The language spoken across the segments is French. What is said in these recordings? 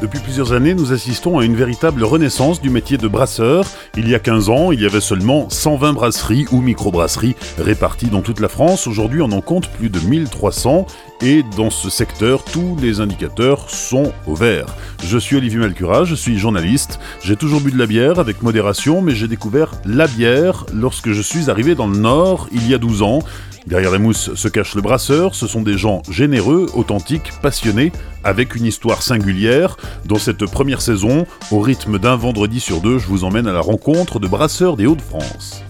Depuis plusieurs années, nous assistons à une véritable renaissance du métier de brasseur. Il y a 15 ans, il y avait seulement 120 brasseries ou microbrasseries réparties dans toute la France. Aujourd'hui, on en compte plus de 1300 et dans ce secteur, tous les indicateurs sont au vert. Je suis Olivier Malcura, je suis journaliste. J'ai toujours bu de la bière avec modération, mais j'ai découvert la bière lorsque je suis arrivé dans le Nord il y a 12 ans. Derrière la mousse se cache le brasseur, ce sont des gens généreux, authentiques, passionnés, avec une histoire singulière. Dans cette première saison, au rythme d'un vendredi sur deux, je vous emmène à la rencontre de brasseurs des Hauts-de-France.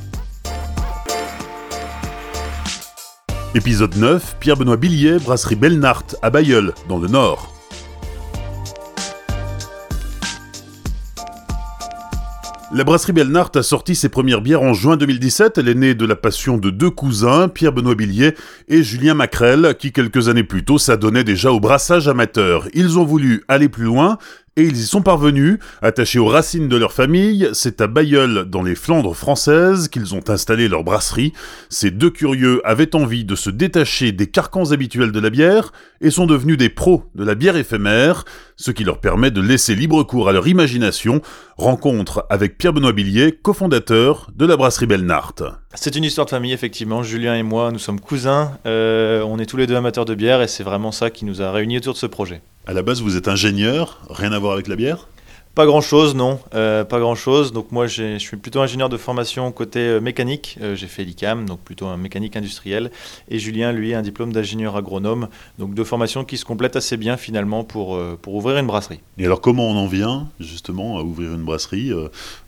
Épisode 9, Pierre-Benoît Billier, brasserie Belnart à Bayeul, dans le Nord. La brasserie Belnart a sorti ses premières bières en juin 2017. Elle est née de la passion de deux cousins, Pierre-Benoît Billier et Julien Macrel, qui quelques années plus tôt s'adonnaient déjà au brassage amateur. Ils ont voulu aller plus loin et ils y sont parvenus. Attachés aux racines de leur famille, c'est à Bayeul, dans les Flandres françaises, qu'ils ont installé leur brasserie. Ces deux curieux avaient envie de se détacher des carcans habituels de la bière et sont devenus des pros de la bière éphémère, ce qui leur permet de laisser libre cours à leur imagination. Rencontre avec Pierre-Benoît Billier, cofondateur de la brasserie Belnart. C'est une histoire de famille, effectivement. Julien et moi, nous sommes cousins. Euh, on est tous les deux amateurs de bière et c'est vraiment ça qui nous a réunis autour de ce projet. À la base, vous êtes ingénieur, rien à voir avec la bière? Pas grand chose, non. Euh, pas grand chose. Donc moi, je suis plutôt ingénieur de formation côté euh, mécanique. Euh, j'ai fait l'ICAM, donc plutôt un mécanique industriel. Et Julien, lui, un diplôme d'ingénieur agronome. Donc deux formations qui se complètent assez bien finalement pour, pour ouvrir une brasserie. Et alors comment on en vient justement à ouvrir une brasserie?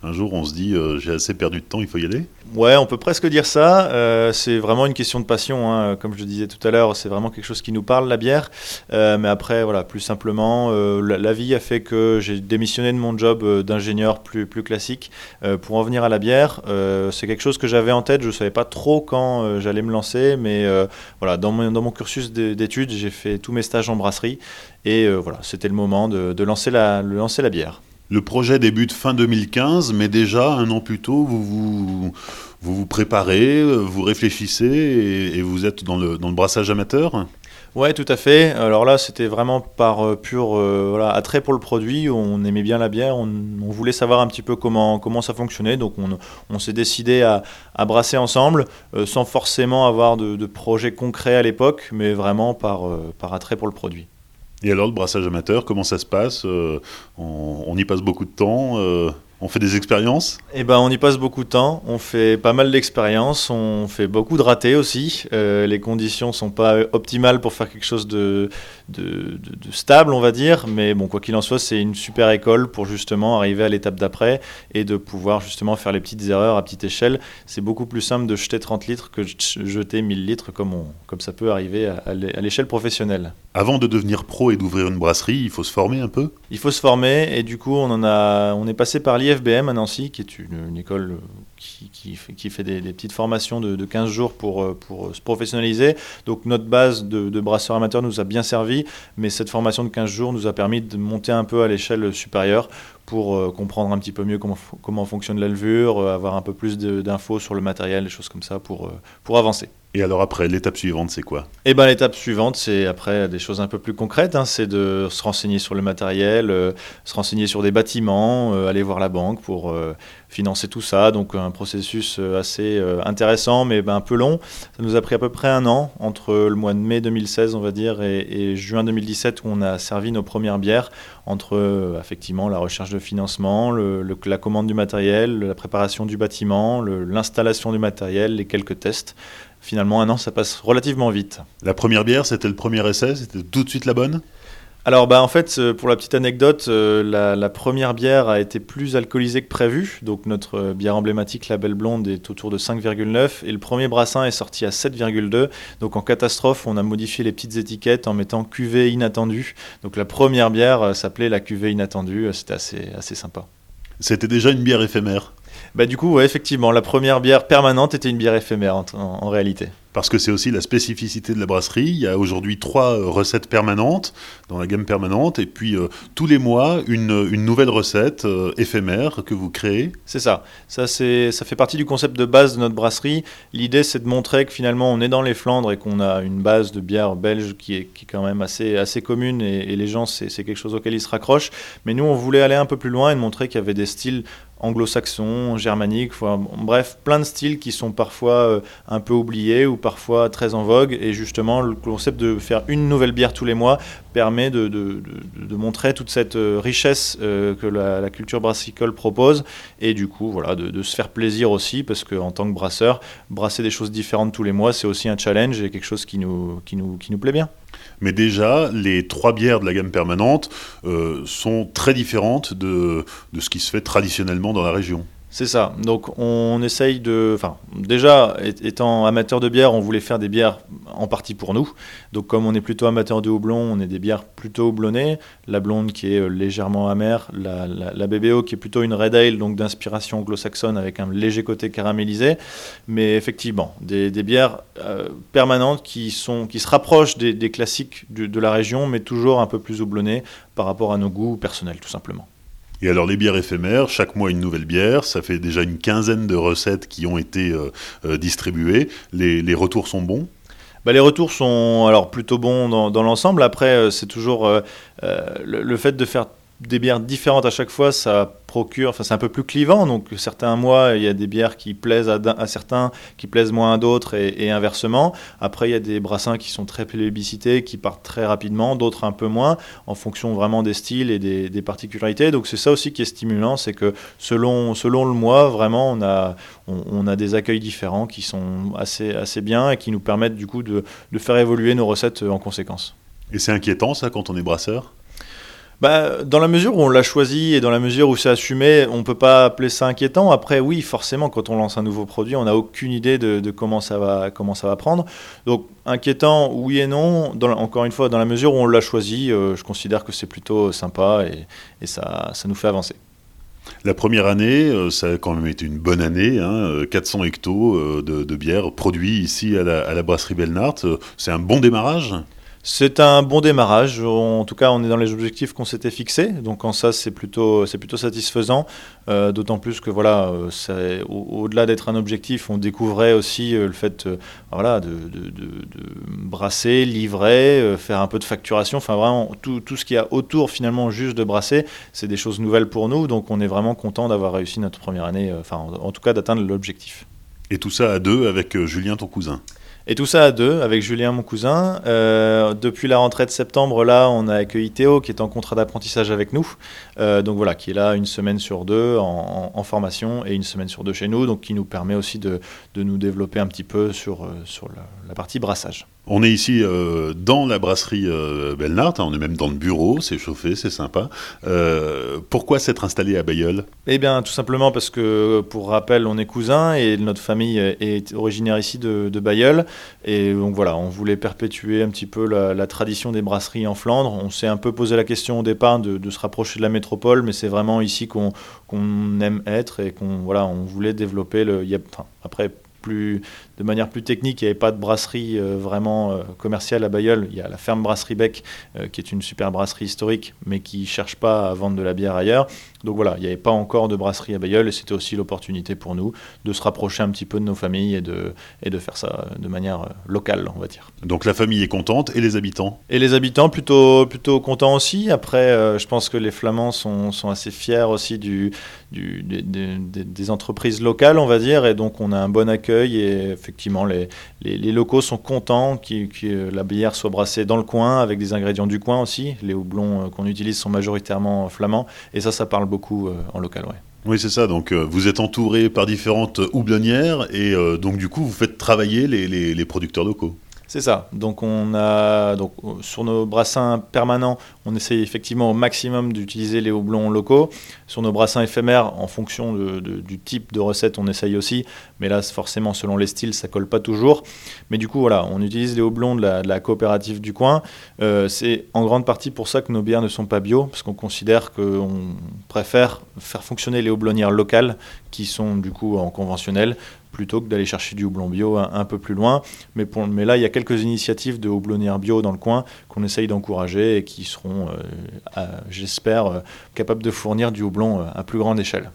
Un jour, on se dit j'ai assez perdu de temps, il faut y aller? Ouais, on peut presque dire ça. c'est vraiment une question de passion. Hein. Comme je disais tout à l'heure, c'est vraiment quelque chose qui nous parle, la bière. mais après, voilà, plus simplement, la, la vie a fait que j'ai démissionné de mon job euh, d'ingénieur plus, classique euh, pour en venir à la bière. Euh, c'est quelque chose que j'avais en tête, je ne savais pas trop quand j'allais me lancer, mais voilà, dans mon, cursus d'études, j'ai fait tous mes stages en brasserie et voilà, c'était le moment de, de lancer, la, lancer la bière. Le projet débute fin 2015, mais déjà un an plus tôt, vous vous, vous, préparez, vous réfléchissez et, et vous êtes dans le, dans le brassage amateur Ouais, tout à fait. Alors là, c'était vraiment par euh, pur euh, voilà, attrait pour le produit. On aimait bien la bière. On, voulait savoir un petit peu comment, comment ça fonctionnait. Donc, on, on s'est décidé à, à, brasser ensemble, euh, sans forcément avoir de, de projet concret à l'époque, mais vraiment par, par attrait pour le produit. Et alors, le brassage amateur, comment ça se passe on, on, y passe beaucoup de temps on fait des expériences? Eh ben, on y passe beaucoup de temps. On fait pas mal d'expériences. On fait beaucoup de ratés aussi. Euh, les conditions sont pas optimales pour faire quelque chose de, de, stable, on va dire. Mais bon, quoi qu'il en soit, c'est une super école pour justement arriver à l'étape d'après et de pouvoir justement faire les petites erreurs à petite échelle. C'est beaucoup plus simple de jeter 30 litres que de jeter 1000 litres comme, on, comme ça peut arriver à, l'échelle professionnelle. Avant de devenir pro et d'ouvrir une brasserie, il faut se former un peu Il faut se former et du coup, on, en a, on est passé par l'IA FBM à Nancy, qui est une, école qui, qui, fait, des, petites formations de, 15 jours pour, euh, pour se professionnaliser. Donc notre base de, de brasseur amateur nous a bien servi, mais cette formation de 15 jours nous a permis de monter un peu à l'échelle supérieure pour euh, comprendre un petit peu mieux comment, comment fonctionne la levure, euh, avoir un peu plus d'infos sur le matériel, des choses comme ça pour, pour avancer. Et alors après, l'étape suivante, c'est quoi? Eh ben, l'étape suivante, c'est après des choses un peu plus concrètes. Hein. c'est de se renseigner sur le matériel, euh, se renseigner sur des bâtiments, euh, aller voir la banque pour euh, financer tout ça. Donc un processus assez intéressant, mais ben, un peu long. Ça nous a pris à peu près un an entre le mois de mai 2016, on va dire, et, juin 2017, où on a servi nos premières bières. Entre effectivement la recherche de financement, la commande du matériel, la préparation du bâtiment, l'installation du matériel, les quelques tests finalement, un an, ça passe relativement vite. La première bière, c'était le premier essai, c'était tout de suite la bonne? Alors bah en fait euh, pour la petite anecdote euh, la, première bière a été plus alcoolisée que prévu. Donc notre euh, bière emblématique la Belle Blonde est autour de 5,9 et le premier brassin est sorti à 7,2 donc en catastrophe on a modifié les petites étiquettes en mettant cuvée inattendue. Donc la première bière s'appelait la cuvée inattendue. C'était assez, assez sympa. C'était déjà une bière éphémère? Bah, du coup, ouais, effectivement, la première bière permanente était une bière éphémère en, réalité. parce que c'est aussi la spécificité de la brasserie. Il y a aujourd'hui trois euh, recettes permanentes dans la gamme permanente, et puis euh, tous les mois une, une nouvelle recette euh, éphémère que vous créez. C'est ça. Ça, c'est, ça fait partie du concept de base de notre brasserie. L'idée, c'est de montrer que finalement, on est dans les Flandres et qu'on a une base de bière belge qui est, qui est quand même assez, assez commune, et, et les gens, c'est, c'est quelque chose auquel ils se raccrochent. Mais nous, on voulait aller un peu plus loin et montrer qu'il y avait des styles anglo-saxon, germanique, bref, plein de styles qui sont parfois euh, un peu oubliés ou parfois très en vogue. Et justement, le concept de faire une nouvelle bière tous les mois permet de, de, de, de montrer toute cette euh, richesse euh, que la, la, culture brassicole propose. Et du coup, voilà, de, se faire plaisir aussi, parce qu'en tant que brasseur, brasser des choses différentes tous les mois, c'est aussi un challenge et quelque chose qui nous, qui nous, qui nous plaît bien. Mais déjà, les trois bières de la gamme permanente euh, sont très différentes de, de ce qui se fait traditionnellement dans la région. C'est ça. Donc on essaye de. Enfin, déjà, étant amateur de bière, on voulait faire des bières en partie pour nous. Donc comme on est plutôt amateur de houblon, on est des bières plutôt houblonnées. La blonde qui est euh, légèrement amère, la, BBO qui est plutôt une red ale, donc d'inspiration anglo-saxonne avec un léger côté caramélisé. Mais effectivement, des, bières euh, permanentes qui, sont, qui se rapprochent des, des classiques de, de la région, mais toujours un peu plus houblonnées par rapport à nos goûts personnels, tout simplement. Et alors les bières éphémères, chaque mois une nouvelle bière, ça fait déjà une quinzaine de recettes qui ont été euh, euh, distribuées. Les, retours sont bons? Bah, les retours sont alors plutôt bons dans, l'ensemble. Après, euh, c'est toujours le, fait de faire des bières différentes à chaque fois, ça procure, enfin c'est un peu plus clivant, donc certains mois il y a des bières qui plaisent à, certains, qui plaisent moins à d'autres et, inversement. Après il y a des brassins qui sont très plébiscités, qui partent très rapidement, d'autres un peu moins, en fonction vraiment des styles et des, particularités. Donc c'est ça aussi qui est stimulant, c'est que selon, selon le mois, vraiment on a, on, a des accueils différents qui sont assez, assez bien et qui nous permettent du coup de, de faire évoluer nos recettes en conséquence. Et c'est inquiétant ça quand on est brasseur? Bah, dans la mesure où on l'a choisi et dans la mesure où c'est assumé, on ne peut pas appeler ça inquiétant. Après, oui, forcément, quand on lance un nouveau produit, on n'a aucune idée de, comment, ça va, comment ça va prendre. Donc, inquiétant, oui et non. Encore une fois, dans la mesure où on l'a choisi, euh, je considère que c'est plutôt sympa et, ça, nous fait avancer. La première année, euh, ça a quand même été une bonne année, hein, 400 hectos euh, de, de, bière produits ici à la, à la brasserie Belnart. C'est un bon démarrage? C'est un bon démarrage. En tout cas, on est dans les objectifs qu'on s'était fixés. Donc, en ça, c'est plutôt, satisfaisant. Euh, D'autant plus que, voilà, au-delà au d'être un objectif, on découvrait aussi euh, le fait euh, voilà, de, brasser, livrer, euh, faire un peu de facturation. Enfin, vraiment, tout, ce qu'il y a autour, finalement, juste de brasser, c'est des choses nouvelles pour nous. Donc, on est vraiment content d'avoir réussi notre première année, euh, enfin, en, tout cas, d'atteindre l'objectif. Et tout ça à deux avec euh, Julien, ton cousin et tout ça à deux, avec Julien, mon cousin. Euh, depuis la rentrée de septembre, là, on a accueilli Théo, qui est en contrat d'apprentissage avec nous. Euh, donc voilà, qui est là une semaine sur deux en, formation et une semaine sur deux chez nous. Donc qui nous permet aussi de, nous développer un petit peu sur, euh, la partie brassage. On est ici euh, dans la brasserie euh, hein, on est même dans le bureau, c'est chauffé, c'est sympa. Euh, pourquoi s'être installé à Bayeul? Eh bien, tout simplement parce que, pour rappel, on est cousins et notre famille est originaire ici de, Bayeul. Et donc voilà, on voulait perpétuer un petit peu la, tradition des brasseries en Flandre. On s'est un peu posé la question au départ de, se rapprocher de la métropole, mais c'est vraiment ici qu'on qu aime être et qu'on on voulait développer le. Après, plus, de manière plus technique, il n'y avait pas de brasserie euh, vraiment euh, commerciale à Bayeul. Il y a la ferme Brasserie Bec, euh, qui est une super brasserie historique, mais qui ne cherche pas à vendre de la bière ailleurs. Donc voilà, il n'y avait pas encore de brasserie à Bayeul, et c'était aussi l'opportunité pour nous de se rapprocher un petit peu de nos familles et de, et de faire ça de manière locale, on va dire. Donc la famille est contente, et les habitants? Et les habitants, plutôt, plutôt contents aussi. Après, je pense que les Flamands sont, sont assez fiers aussi du, du, des, des, des entreprises locales, on va dire, et donc on a un bon accueil et effectivement les, locaux sont contents que, que, la bière soit brassée dans le coin avec des ingrédients du coin aussi. Les houblons euh, qu'on utilise sont majoritairement flamands et ça, ça parle beaucoup euh, en local. Oui, c'est ça. Donc, euh, vous êtes entouré par différentes houblonnières et euh, donc, du coup, vous faites travailler les producteurs locaux. C'est ça. Donc on a donc sur nos brassins permanents, on essaye effectivement au maximum d'utiliser les houblons locaux. sur nos brassins éphémères, en fonction du type de recette, on essaye aussi. Mais là, forcément, selon les styles, ça colle pas toujours. Mais du coup, voilà, on utilise les houblons de la, coopérative du coin. Euh, c'est en grande partie pour ça que nos bières ne sont pas bio, parce qu'on considère qu'on préfère faire fonctionner les houblonnières locales, qui sont du coup en conventionnel, plutôt que d'aller chercher du houblon bio un, peu plus loin. Mais, mais, là, il y a quelques initiatives de houblonnières bio dans le coin qu'on essaye d'encourager et qui seront, euh, j'espère, euh, capables de fournir du houblon euh, à plus grande échelle.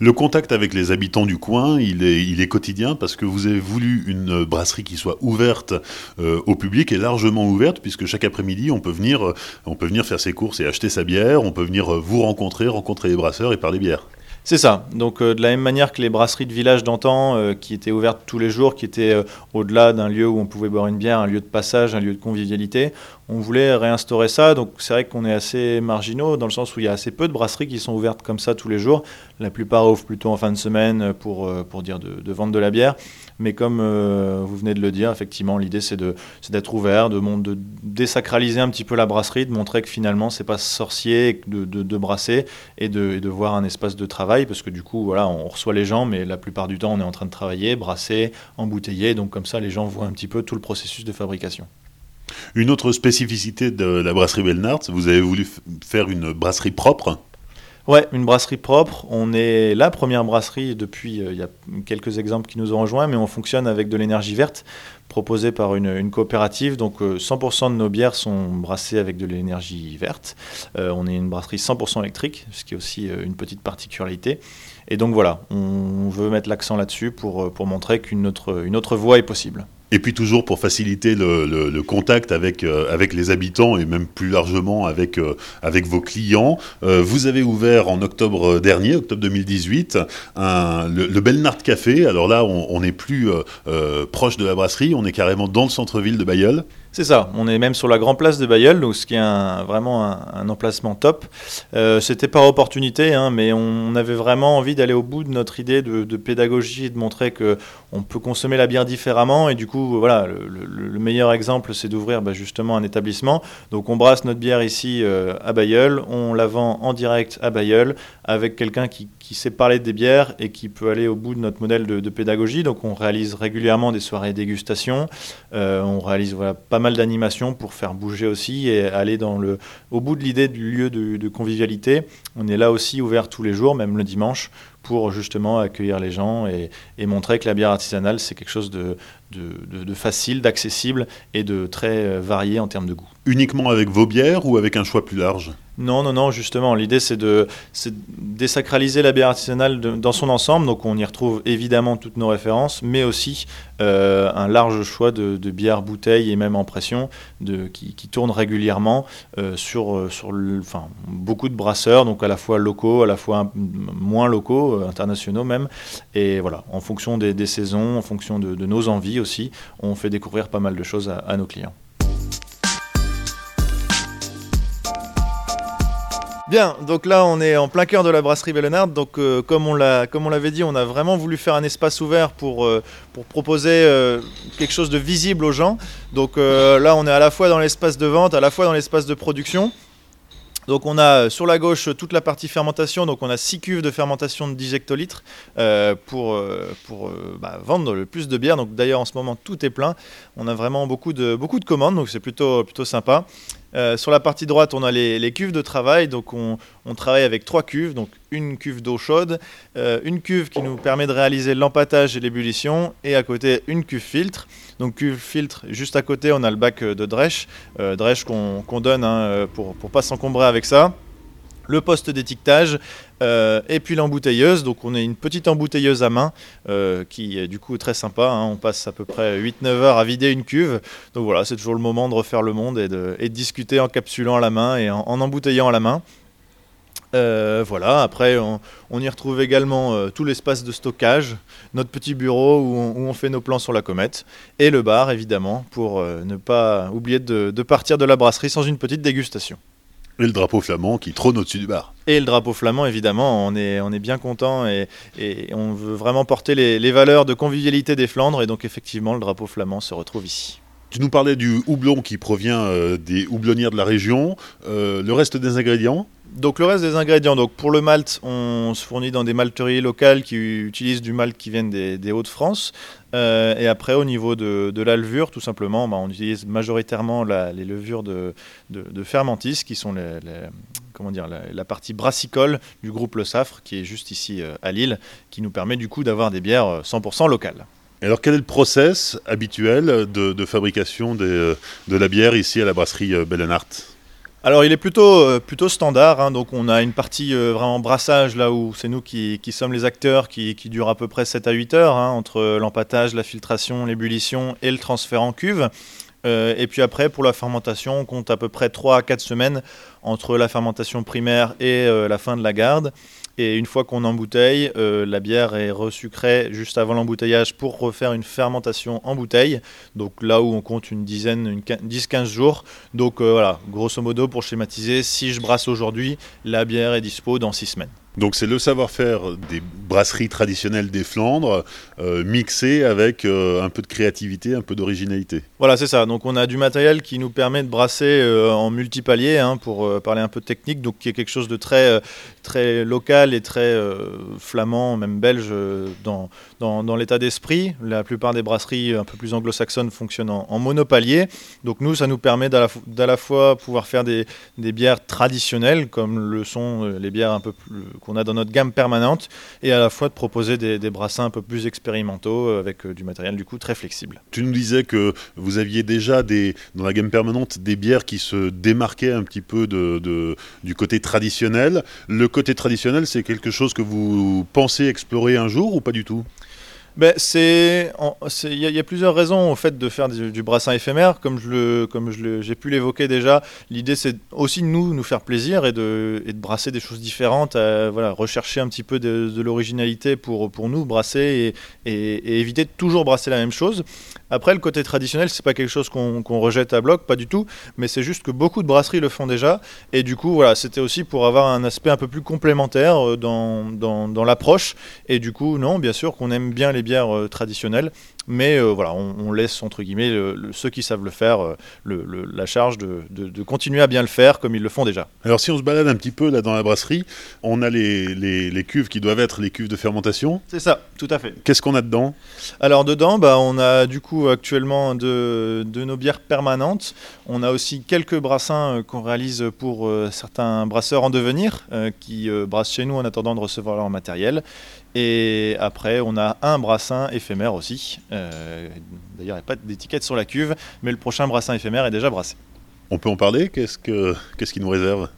Le contact avec les habitants du coin, il est, quotidien parce que vous avez voulu une brasserie qui soit ouverte au public et largement ouverte, puisque chaque après-midi, on, on peut venir faire ses courses et acheter sa bière, on peut venir vous rencontrer, rencontrer les brasseurs et parler bière. C'est ça. Donc euh, de la même manière que les brasseries de village d'antan, euh, qui étaient ouvertes tous les jours, qui étaient euh, au-delà d'un lieu où on pouvait boire une bière, un lieu de passage, un lieu de convivialité, on voulait réinstaurer ça. Donc c'est vrai qu'on est assez marginaux dans le sens où il y a assez peu de brasseries qui sont ouvertes comme ça tous les jours. La plupart ouvrent plutôt en fin de semaine pour, dire de vendre de la bière. Mais comme euh, vous venez de le dire, effectivement, l'idée c'est d'être ouvert, de, désacraliser un petit peu la brasserie, de montrer que finalement c'est pas sorcier de, brasser et de, voir un espace de travail, parce que du coup, voilà, on reçoit les gens, mais la plupart du temps on est en train de travailler, brasser, embouteiller, donc comme ça les gens voient un petit peu tout le processus de fabrication. Une autre spécificité de la brasserie Belnart, vous avez voulu faire une brasserie propre? Ouais, une brasserie propre. On est la première brasserie depuis, euh, il y a quelques exemples qui nous ont rejoints, mais on fonctionne avec de l'énergie verte proposée par une, coopérative. Donc 100% euh, de nos bières sont brassées avec de l'énergie verte. Euh, on est une brasserie 100% électrique, ce qui est aussi une petite particularité. Et donc voilà, on veut mettre l'accent là-dessus pour, pour montrer qu'une autre, une autre voie est possible. Et puis toujours pour faciliter le, contact avec, euh, avec les habitants et même plus largement avec, euh, avec vos clients, euh, vous avez ouvert en octobre dernier, octobre 2018, un, le, le Belnard Café. Alors là, on n'est plus proche de la brasserie, on est carrément dans le centre-ville de Bayeul. C'est ça, on est même sur la grande place de Bayeul, ce qui est vraiment un, emplacement top. C'était par opportunité, hein, mais on avait vraiment envie d'aller au bout de notre idée de, pédagogie et de montrer que on peut consommer la bière différemment. Et du coup, voilà, le, meilleur exemple, c'est d'ouvrir bah, justement un établissement. Donc on brasse notre bière ici euh, à Bayeul, on la vend en direct à Bayeul avec quelqu'un qui, sait parler des bières et qui peut aller au bout de notre modèle de, pédagogie. Donc on réalise régulièrement des soirées dégustation, euh, on réalise pas mal d'animations pour faire bouger aussi et aller au bout de l'idée du lieu de, convivialité. On est là aussi ouvert tous les jours, même le dimanche, pour justement accueillir les gens et, montrer que la bière artisanale, c'est quelque chose de, facile, d'accessible et de très varié en termes de goût. Uniquement avec vos bières ou avec un choix plus large? Non, non, non, justement, l'idée c'est de désacraliser la bière artisanale dans son ensemble, donc on y retrouve évidemment toutes nos références, mais aussi euh, un large choix de, bières bouteilles et même en pression de, qui, tournent régulièrement euh, sur, euh, enfin, beaucoup de brasseurs, donc à la fois locaux, à la fois moins locaux, internationaux même, et voilà, en fonction des, saisons, en fonction de, nos envies aussi, on fait découvrir pas mal de choses à nos clients. Bien, donc là on est en plein cœur de la brasserie Bellenard. Donc euh, comme on l'avait dit, on a vraiment voulu faire un espace ouvert pour, euh, proposer euh, quelque chose de visible aux gens. Donc là on est à la fois dans l'espace de vente, à la fois dans l'espace de production. Donc on a sur la gauche toute la partie fermentation, donc on a 6 cuves de fermentation de 10 hectolitres pour, bah, vendre le plus de bière. Donc d'ailleurs en ce moment tout est plein, on a vraiment beaucoup de, commandes, donc c'est plutôt sympa. Euh, sur la partie droite, on a les, cuves de travail. Donc, on, travaille avec trois cuves. Donc, une cuve d'eau chaude, euh, une cuve qui nous permet de réaliser l'empattage et l'ébullition, et à côté, une cuve filtre. Donc, cuve filtre, juste à côté, on a le bac de drèche, euh, qu'on donne hein, pour ne pas s'encombrer avec ça le poste d'étiquetage euh, et puis l'embouteilleuse. Donc on a une petite embouteilleuse à main euh, qui est du coup très sympa. Hein. On passe à peu près 8-9 heures à vider une cuve. Donc voilà, c'est toujours le moment de refaire le monde et de, discuter en capsulant à la main et en, embouteillant à la main. Euh, voilà, après on, y retrouve également tout l'espace de stockage, notre petit bureau où on, fait nos plans sur la comète, et le bar évidemment, pour ne pas oublier de partir de la brasserie sans une petite dégustation. Et le drapeau flamand qui trône au-dessus du bar. Et le drapeau flamand, évidemment, on est, bien content et, on veut vraiment porter les, valeurs de convivialité des Flandres. Et donc, effectivement, le drapeau flamand se retrouve ici. Tu nous parlais du houblon qui provient des houblonnières de la région. le reste des ingrédients? Donc le reste des ingrédients, donc pour le malt, on se fournit dans des malteries locales qui utilisent du malt qui vient des, Hauts-de-France. Euh, et après, au niveau de, la levure, tout simplement, bah, on utilise majoritairement les levures de, fermentis, qui sont la, partie brassicole du groupe Le Safre, qui est juste ici euh, à Lille, qui nous permet du coup d'avoir des bières 100% euh, locales. Alors, quel est le process habituel de, fabrication de la bière ici à la brasserie Bellenart alors il est plutôt, euh, plutôt standard, hein. donc on a une partie euh, vraiment brassage là où c'est nous qui, sommes les acteurs qui, qui dure à peu près 7 à 8 heures hein, entre l'empattage, la filtration, l'ébullition et le transfert en cuve. Euh, et puis après pour la fermentation on compte à peu près 3 à 4 semaines entre la fermentation primaire et la fin de la garde. Et une fois qu'on embouteille, euh, la bière est resucrée juste avant l'embouteillage pour refaire une fermentation en bouteille. Donc là où on compte une dizaine, une 10-15 jours. Donc euh, voilà, grosso modo pour schématiser, si je brasse aujourd'hui, la bière est dispo dans 6 semaines. Donc c'est le savoir-faire des brasseries traditionnelles des Flandres, euh, mixé avec euh, un peu de créativité, un peu d'originalité. Voilà, c'est ça. Donc on a du matériel qui nous permet de brasser euh, en multipalier, hein, pour parler un peu de technique, donc qui est quelque chose de très, très local et très flamand, même belge, dans, dans, l'état d'esprit. La plupart des brasseries un peu plus anglo-saxonnes fonctionnent en, monopalier. Donc nous, ça nous permet d'à la, fois pouvoir faire des, des bières traditionnelles, comme le sont les bières qu'on a dans notre gamme permanente et à la fois de proposer des, brassins un peu plus expérimentaux euh, avec euh, du matériel du coup très flexible. Tu nous disais que vous aviez déjà dans la gamme permanente des bières qui se démarquaient un petit peu du côté traditionnel. Côté traditionnel, c'est quelque chose que vous pensez explorer un jour ou pas du tout? Ben, c'est, il y, a plusieurs raisons au fait de faire du, brassin éphémère, comme je comme je j'ai pu l'évoquer déjà. L'idée, c'est aussi de nous, nous faire plaisir et de, et de brasser des choses différentes, voilà, rechercher un petit peu de, l'originalité pour, pour nous brasser et, éviter de toujours brasser la même chose. Après, le côté traditionnel, c'est pas quelque chose qu'on, rejette à bloc, pas du tout, mais c'est juste que beaucoup de brasseries le font déjà, et du coup, voilà, c'était aussi pour avoir un aspect un peu plus complémentaire euh, dans, dans, dans l'approche, et du coup, non, bien sûr qu'on aime bien les bières euh, traditionnelles, mais euh, voilà, on, laisse entre guillemets ceux qui savent le faire euh, la charge de, continuer à bien le faire comme ils le font déjà. Alors si on se balade un petit peu là dans la brasserie, on a les, les, cuves qui doivent être les cuves de fermentation. C'est ça, tout à fait. Qu'est-ce qu'on a dedans? Alors dedans, bah, on a du coup actuellement de, nos bières permanentes. On a aussi quelques brassins qu'on réalise pour certains brasseurs en devenir qui brassent chez nous en attendant de recevoir leur matériel. Et après, on a un brassin éphémère aussi. Euh, d'ailleurs, il n'y a pas d'étiquette sur la cuve, mais le prochain brassin éphémère est déjà brassé. On peut en parler? Qu'est-ce qu'il nous réserve?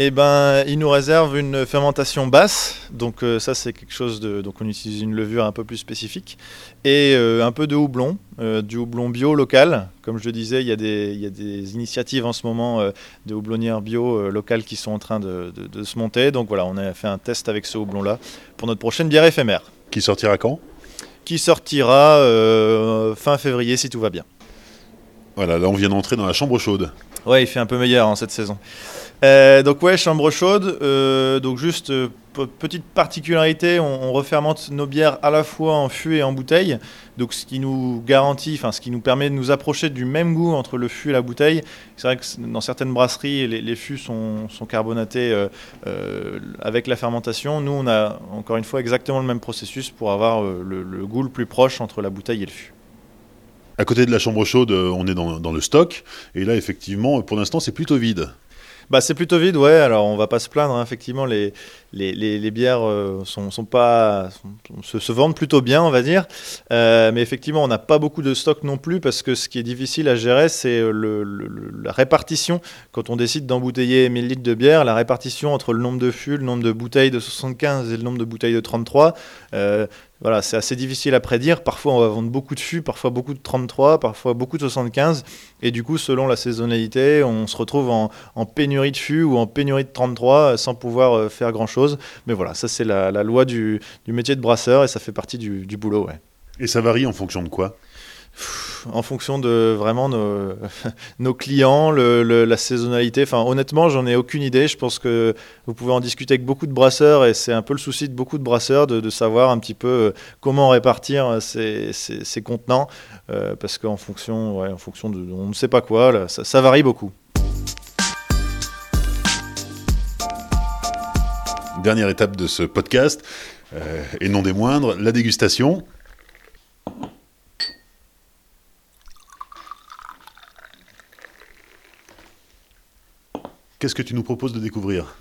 Eh ben, il nous réserve une fermentation basse, donc euh, ça c'est quelque chose de, donc on utilise une levure un peu plus spécifique, et euh, un peu de houblon, euh, du houblon bio local. Comme je le disais, il y a des, il y a des initiatives en ce moment de houblonnières bio locales qui sont en train de, de, se monter, donc voilà, on a fait un test avec ce houblon-là pour notre prochaine bière éphémère. Qui sortira quand? Qui sortira fin février si tout va bien. Voilà, là on vient d'entrer dans la chambre chaude. Ouais, il fait un peu meilleur en hein, cette saison. Euh, donc ouais, chambre chaude. Euh, donc juste euh, petite particularité, on, refermente nos bières à la fois en fût et en bouteille. Donc ce qui nous garantit, enfin ce qui nous permet de nous approcher du même goût entre le fût et la bouteille. C'est vrai que dans certaines brasseries, les, fûts sont, carbonatés avec la fermentation. Nous, on a encore une fois exactement le même processus pour avoir le, goût le plus proche entre la bouteille et le fût. À côté de la chambre chaude, on est dans le stock. Et là, effectivement, pour l'instant, c'est plutôt vide. Bah, c'est plutôt vide, ouais. Alors, on va pas se plaindre. Hein. Effectivement, les, les, les, bières euh, sont, sont, pas, se, vendent plutôt bien, on va dire. Euh, mais effectivement, on n'a pas beaucoup de stock non plus parce que ce qui est difficile à gérer, c'est le, la répartition. Quand on décide d'embouteiller 1000 litres de bière, la répartition entre le nombre de fûts, le nombre de bouteilles de 75 et le nombre de bouteilles de 33. Euh, voilà, c'est assez difficile à prédire. Parfois, on va vendre beaucoup de fûts, parfois beaucoup de 33, parfois beaucoup de 75. Et du coup, selon la saisonnalité, on se retrouve en, pénurie de fûts ou en pénurie de 33 sans pouvoir euh, faire grand-chose. Mais voilà, ça, c'est la, loi du, métier de brasseur et ça fait partie du, boulot. Et ça varie en fonction de quoi? En fonction de vraiment nos, clients, la saisonnalité. Enfin, honnêtement, j'en ai aucune idée. Je pense que vous pouvez en discuter avec beaucoup de brasseurs et c'est un peu le souci de beaucoup de brasseurs de, savoir un petit peu euh, comment répartir ces, ces, contenants euh, parce qu'en fonction, en fonction de, on ne sait pas quoi, ça, varie beaucoup. Dernière étape de ce podcast, euh, et non des moindres, la dégustation. Qu'est-ce que tu nous proposes de découvrir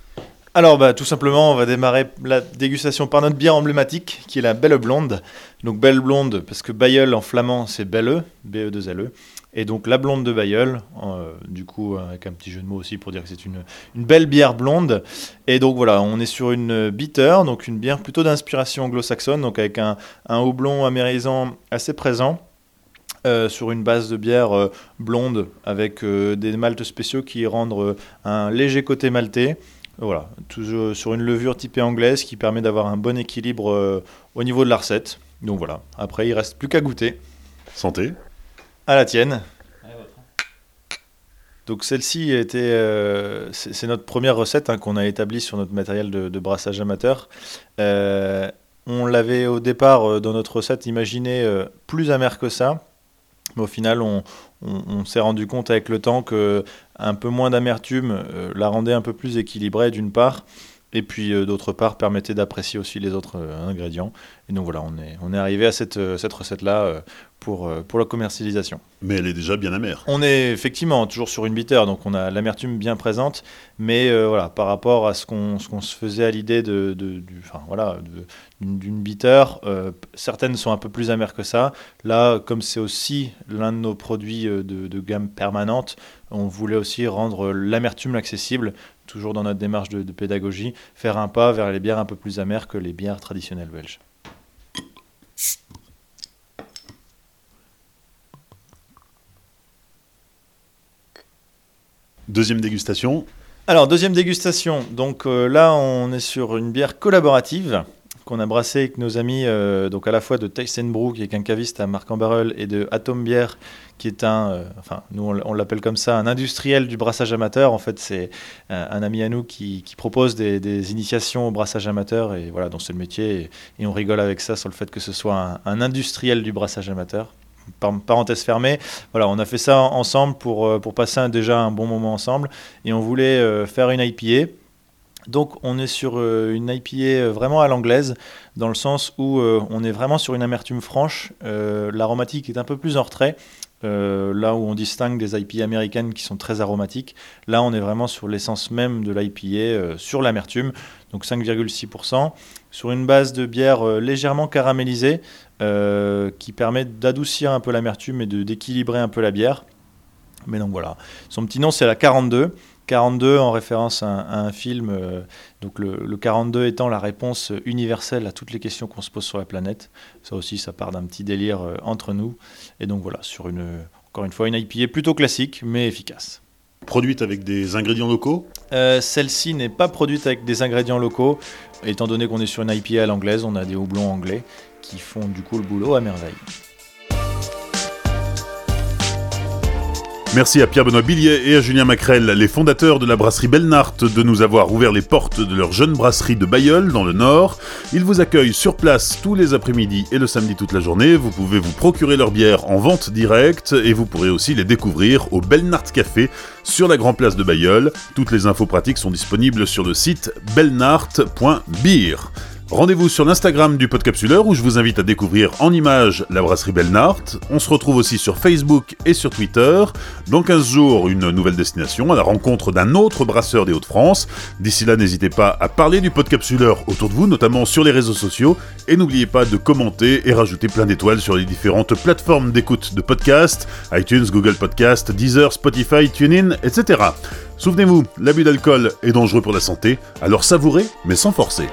Alors, bah, tout simplement, on va démarrer la dégustation par notre bière emblématique, qui est la Belle Blonde. Donc, Belle Blonde, parce que Bayeul en flamand, c'est Belle, B-E-2-L-E. Et donc, la blonde de Bayeul, euh, du coup, avec un petit jeu de mots aussi pour dire que c'est une, une belle bière blonde. Et donc, voilà, on est sur une bitter, donc une bière plutôt d'inspiration anglo-saxonne, donc avec un, un houblon amérisant assez présent. Euh, sur une base de bière euh, blonde avec euh, des maltes spéciaux qui rendent euh, un léger côté maltais. Voilà, toujours sur une levure typée anglaise qui permet d'avoir un bon équilibre euh, au niveau de la recette. Donc voilà, après il reste plus qu'à goûter. Santé. À la tienne. Donc celle-ci était, euh, c'est notre première recette hein, qu'on a établie sur notre matériel de, de brassage amateur. Euh, on l'avait au départ euh, dans notre recette imaginé euh, plus amer que ça, mais au final on, s'est rendu compte avec le temps que un peu moins d'amertume euh, la rendait un peu plus équilibrée d'une part, et puis euh, d'autre part permettait d'apprécier aussi les autres euh, ingrédients. Et donc voilà, on est, on est arrivé à cette, euh, cette recette-là pour, pour la commercialisation. Mais elle est déjà bien amère. On est effectivement toujours sur une bitter, donc on a l'amertume bien présente, mais voilà, par rapport à ce qu'on qu'on se faisait à l'idée de, de- du- enfin, voilà, d'une bitter, certaines sont un peu plus amères que ça. Là, comme c'est aussi l'un de nos produits de, de gamme permanente, on voulait aussi rendre l'amertume accessible, toujours dans notre démarche de, de pédagogie, faire un pas vers les bières un peu plus amères que les bières traditionnelles belges. Deuxième dégustation. Alors, deuxième dégustation. Donc euh, là, on est sur une bière collaborative qu'on a brassée avec nos amis, euh, donc à la fois de Tyson qui est un caviste à Marc-en-Barœul, et de Atom Bière, qui est un, euh, enfin, nous on l'appelle comme ça, un industriel du brassage amateur. En fait, c'est un, un ami à nous qui, propose des, initiations au brassage amateur, et voilà, c'est le métier, et, on rigole avec ça sur le fait que ce soit un, industriel du brassage amateur. Par- parenthèse fermée, voilà, on a fait ça en- ensemble pour, euh, passer déjà un bon moment ensemble et on voulait euh, faire une IPA. Donc on est sur euh, une IPA vraiment à l'anglaise, dans le sens où euh, on est vraiment sur une amertume franche. Euh, L'aromatique est un peu plus en retrait. là où on distingue des IPA américaines qui sont très aromatiques, là on est vraiment sur l'essence même de l'IPA, sur l'amertume, donc 5,6%, sur une base de bière légèrement caramélisée, qui permet d'adoucir un peu l'amertume et d'équilibrer un peu la bière. Mais donc voilà, son petit nom c'est la 42. 42 en référence à un, à un film, euh, donc le, le 42 étant la réponse universelle à toutes les questions qu'on se pose sur la planète. Ça aussi, ça part d'un petit délire euh, entre nous. Et donc voilà, sur une, encore une fois, une IPA plutôt classique, mais efficace. Produite avec des ingrédients locaux? Euh, Celle-ci n'est pas produite avec des ingrédients locaux, étant donné qu'on est sur une IPA à l'anglaise, on a des houblons anglais qui font du coup le boulot à merveille. Merci à Pierre-Benoît Billiet et à Julien Macrel, les fondateurs de la brasserie Belnart, de nous avoir ouvert les portes de leur jeune brasserie de Bayeul, dans le Nord. Ils vous accueillent sur place tous les après-midi et le samedi toute la journée. Vous pouvez vous procurer leur bière en vente directe et vous pourrez aussi les découvrir au Belnart Café sur la Grand Place de Bayeul. Toutes les infos pratiques sont disponibles sur le site belnart.beer. Rendez-vous sur l'Instagram du Podcapsuleur où je vous invite à découvrir en images la brasserie Belnart. On se retrouve aussi sur Facebook et sur Twitter. Dans 15 jours, une nouvelle destination à la rencontre d'un autre brasseur des Hauts-de-France. D'ici là, n'hésitez pas à parler du Podcapsuleur autour de vous, notamment sur les réseaux sociaux. Et n'oubliez pas de commenter et rajouter plein d'étoiles sur les différentes plateformes d'écoute de podcasts, iTunes, Google Podcast, Deezer, Spotify, TuneIn, etc. Souvenez-vous, l'abus d'alcool est dangereux pour la santé, alors savourez, mais sans forcer.